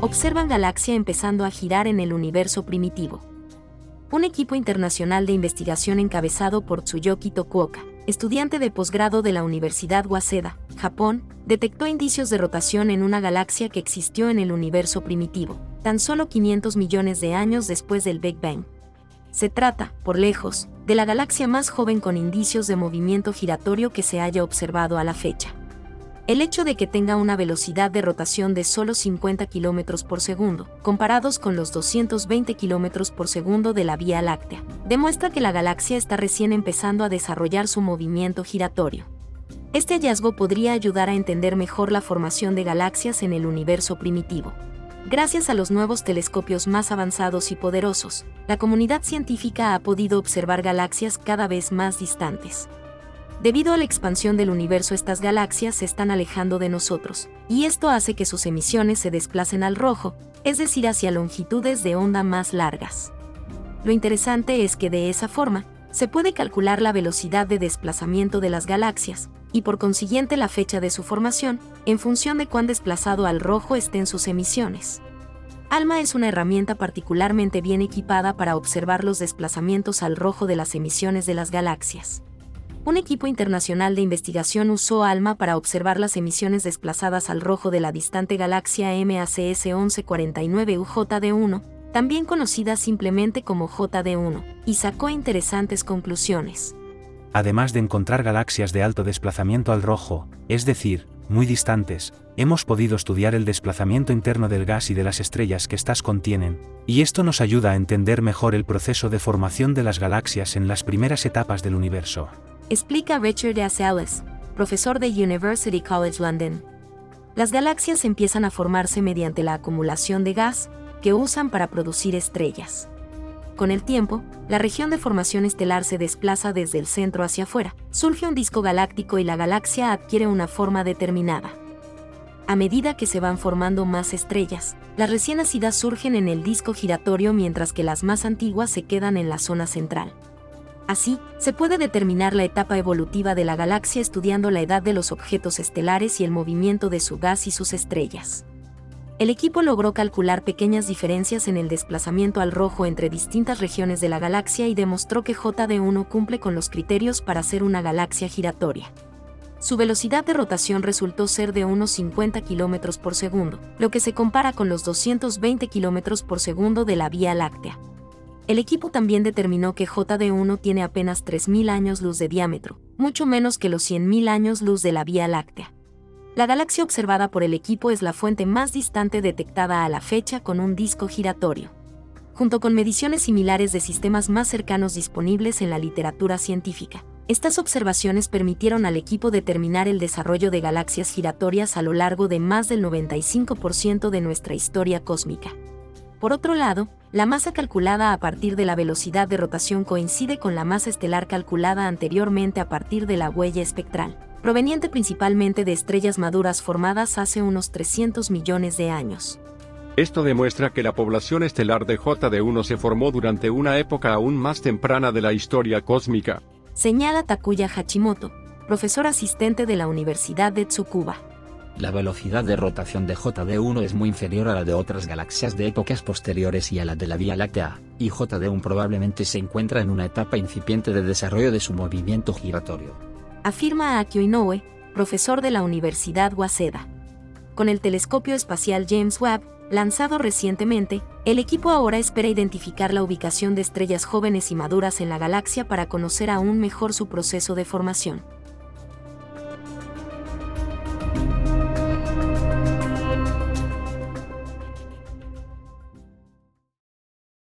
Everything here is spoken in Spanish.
observan galaxia empezando a girar en el universo primitivo. Un equipo internacional de investigación encabezado por Tsuyoki Tokuoka, estudiante de posgrado de la Universidad Waseda, Japón, detectó indicios de rotación en una galaxia que existió en el universo primitivo, tan solo 500 millones de años después del Big Bang. Se trata, por lejos, de la galaxia más joven con indicios de movimiento giratorio que se haya observado a la fecha. El hecho de que tenga una velocidad de rotación de solo 50 km por segundo, comparados con los 220 km por segundo de la Vía Láctea, demuestra que la galaxia está recién empezando a desarrollar su movimiento giratorio. Este hallazgo podría ayudar a entender mejor la formación de galaxias en el universo primitivo. Gracias a los nuevos telescopios más avanzados y poderosos, la comunidad científica ha podido observar galaxias cada vez más distantes. Debido a la expansión del universo estas galaxias se están alejando de nosotros, y esto hace que sus emisiones se desplacen al rojo, es decir, hacia longitudes de onda más largas. Lo interesante es que de esa forma, se puede calcular la velocidad de desplazamiento de las galaxias, y por consiguiente la fecha de su formación, en función de cuán desplazado al rojo estén sus emisiones. ALMA es una herramienta particularmente bien equipada para observar los desplazamientos al rojo de las emisiones de las galaxias un equipo internacional de investigación usó ALMA para observar las emisiones desplazadas al rojo de la distante galaxia MACS 1149 UJD1, también conocida simplemente como JD1, y sacó interesantes conclusiones. Además de encontrar galaxias de alto desplazamiento al rojo, es decir, muy distantes, hemos podido estudiar el desplazamiento interno del gas y de las estrellas que éstas contienen, y esto nos ayuda a entender mejor el proceso de formación de las galaxias en las primeras etapas del universo explica Richard S. Ellis, profesor de University College London. Las galaxias empiezan a formarse mediante la acumulación de gas, que usan para producir estrellas. Con el tiempo, la región de formación estelar se desplaza desde el centro hacia afuera, surge un disco galáctico y la galaxia adquiere una forma determinada. A medida que se van formando más estrellas, las recién nacidas surgen en el disco giratorio mientras que las más antiguas se quedan en la zona central. Así, se puede determinar la etapa evolutiva de la galaxia estudiando la edad de los objetos estelares y el movimiento de su gas y sus estrellas. El equipo logró calcular pequeñas diferencias en el desplazamiento al rojo entre distintas regiones de la galaxia y demostró que JD1 cumple con los criterios para ser una galaxia giratoria. Su velocidad de rotación resultó ser de unos 50 km por segundo, lo que se compara con los 220 km por segundo de la Vía Láctea. El equipo también determinó que JD1 tiene apenas 3.000 años luz de diámetro, mucho menos que los 100.000 años luz de la Vía Láctea. La galaxia observada por el equipo es la fuente más distante detectada a la fecha con un disco giratorio. Junto con mediciones similares de sistemas más cercanos disponibles en la literatura científica, estas observaciones permitieron al equipo determinar el desarrollo de galaxias giratorias a lo largo de más del 95% de nuestra historia cósmica. Por otro lado, la masa calculada a partir de la velocidad de rotación coincide con la masa estelar calculada anteriormente a partir de la huella espectral, proveniente principalmente de estrellas maduras formadas hace unos 300 millones de años. Esto demuestra que la población estelar de JD1 se formó durante una época aún más temprana de la historia cósmica. Señala Takuya Hachimoto, profesor asistente de la Universidad de Tsukuba. La velocidad de rotación de JD1 es muy inferior a la de otras galaxias de épocas posteriores y a la de la Vía Láctea, y JD1 probablemente se encuentra en una etapa incipiente de desarrollo de su movimiento giratorio. Afirma Akio Inoue, profesor de la Universidad Waseda. Con el telescopio espacial James Webb, lanzado recientemente, el equipo ahora espera identificar la ubicación de estrellas jóvenes y maduras en la galaxia para conocer aún mejor su proceso de formación.